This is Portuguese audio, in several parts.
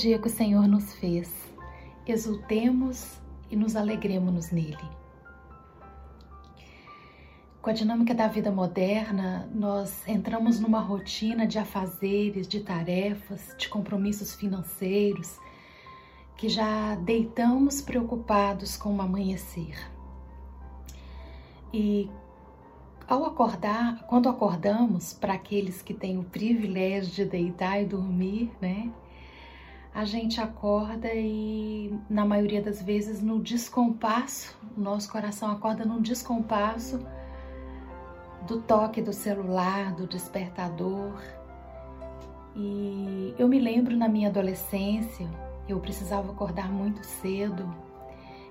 Dia que o Senhor nos fez. Exultemos e nos alegremos nele. Com a dinâmica da vida moderna, nós entramos numa rotina de afazeres, de tarefas, de compromissos financeiros, que já deitamos preocupados com o amanhecer. E ao acordar, quando acordamos, para aqueles que têm o privilégio de deitar e dormir, né? A gente acorda e, na maioria das vezes, no descompasso, o nosso coração acorda num descompasso do toque do celular, do despertador. E eu me lembro na minha adolescência, eu precisava acordar muito cedo,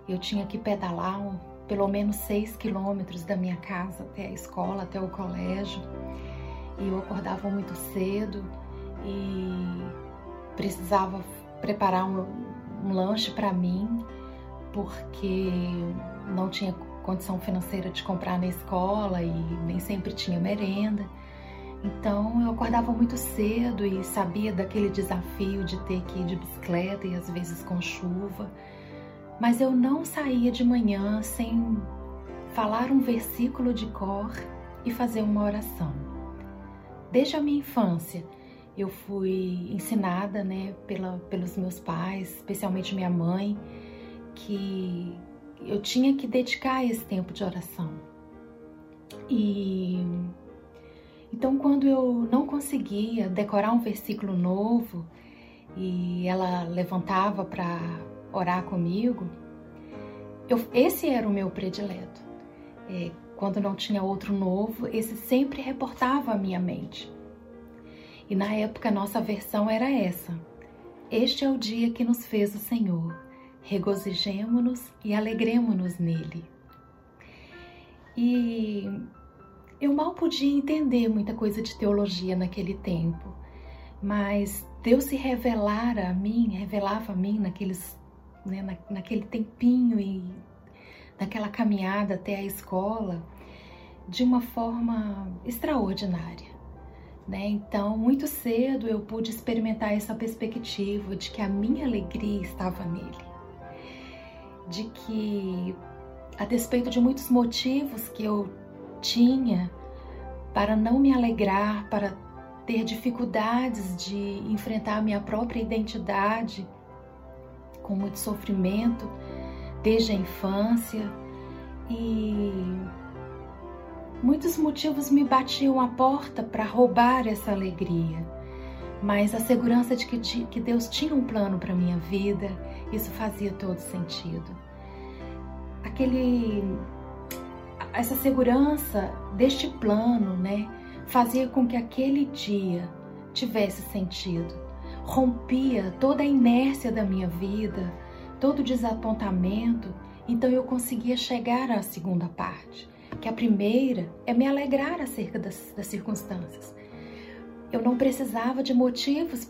eu tinha que pedalar um, pelo menos seis quilômetros da minha casa até a escola, até o colégio. E eu acordava muito cedo e precisava preparar um, um lanche para mim, porque não tinha condição financeira de comprar na escola e nem sempre tinha merenda. Então eu acordava muito cedo e sabia daquele desafio de ter que ir de bicicleta e às vezes com chuva. Mas eu não saía de manhã sem falar um versículo de cor e fazer uma oração. Desde a minha infância, eu fui ensinada, né, pela, pelos meus pais, especialmente minha mãe, que eu tinha que dedicar esse tempo de oração. E então, quando eu não conseguia decorar um versículo novo e ela levantava para orar comigo, eu, esse era o meu predileto. É, quando não tinha outro novo, esse sempre reportava a minha mente. E na época, nossa versão era essa: Este é o dia que nos fez o Senhor regozijemo-nos e alegremo-nos nele. E eu mal podia entender muita coisa de teologia naquele tempo, mas Deus se revelara a mim, revelava a mim naqueles, né, na, naquele tempinho e naquela caminhada até a escola de uma forma extraordinária. Né? Então, muito cedo eu pude experimentar essa perspectiva de que a minha alegria estava nele de que, a despeito de muitos motivos que eu tinha para não me alegrar, para ter dificuldades de enfrentar a minha própria identidade com muito sofrimento desde a infância e muitos motivos me batiam a porta para roubar essa alegria. Mas a segurança de que, que Deus tinha um plano para minha vida, isso fazia todo sentido. Aquele, essa segurança deste plano, né, fazia com que aquele dia tivesse sentido, rompia toda a inércia da minha vida, todo o desapontamento, então eu conseguia chegar à segunda parte, que a primeira é me alegrar acerca das, das circunstâncias eu não precisava de motivos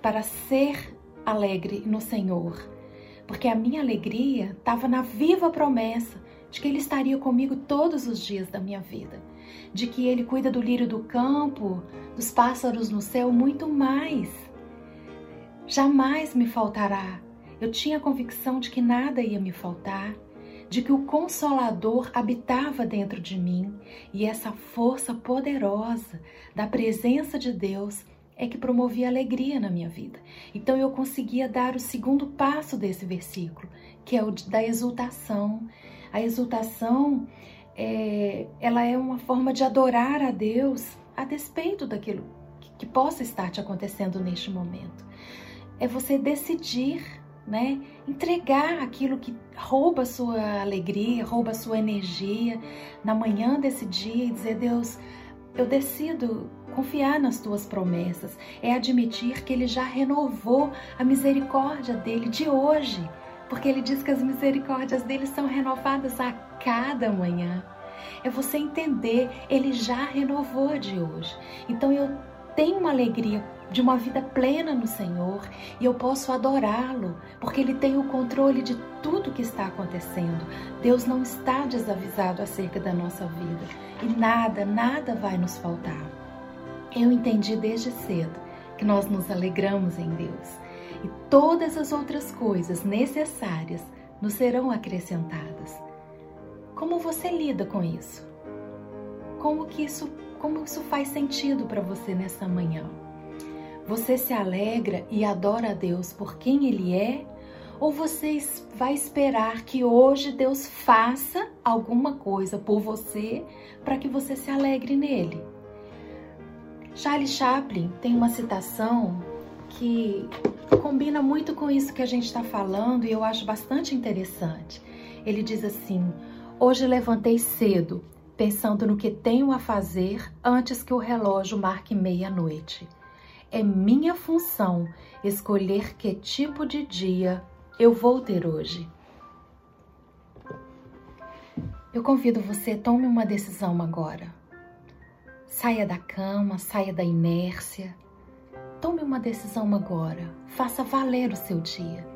para ser alegre no Senhor, porque a minha alegria estava na viva promessa de que Ele estaria comigo todos os dias da minha vida, de que Ele cuida do lírio do campo, dos pássaros no céu, muito mais. Jamais me faltará. Eu tinha a convicção de que nada ia me faltar de que o Consolador habitava dentro de mim e essa força poderosa da presença de Deus é que promovia alegria na minha vida. Então eu conseguia dar o segundo passo desse versículo, que é o da exultação. A exultação, é, ela é uma forma de adorar a Deus a despeito daquilo que, possa estar te acontecendo neste momento. É você decidir né? Entregar aquilo que rouba a sua alegria, rouba a sua energia na manhã desse dia e dizer: Deus, eu decido confiar nas tuas promessas. É admitir que ele já renovou a misericórdia dele de hoje, porque ele diz que as misericórdias dele são renovadas a cada manhã. É você entender, ele já renovou de hoje. Então eu tenho uma alegria de uma vida plena no Senhor e eu posso adorá-lo, porque Ele tem o controle de tudo que está acontecendo. Deus não está desavisado acerca da nossa vida e nada, nada vai nos faltar. Eu entendi desde cedo que nós nos alegramos em Deus. e todas as outras coisas necessárias nos serão acrescentadas. Como você lida com isso? Como que isso, como isso faz sentido para você nessa manhã? Você se alegra e adora a Deus por quem ele é ou você vai esperar que hoje Deus faça alguma coisa por você para que você se alegre nele? Charles Chaplin tem uma citação que combina muito com isso que a gente está falando e eu acho bastante interessante. Ele diz assim: Hoje levantei cedo, pensando no que tenho a fazer antes que o relógio marque meia-noite. É minha função escolher que tipo de dia eu vou ter hoje. Eu convido você, tome uma decisão agora. Saia da cama, saia da inércia. Tome uma decisão agora. Faça valer o seu dia.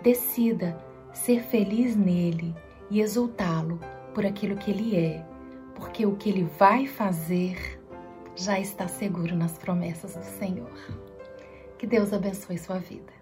Decida ser feliz nele e exultá-lo por aquilo que ele é, porque o que ele vai fazer já está seguro nas promessas do Senhor. Que Deus abençoe sua vida.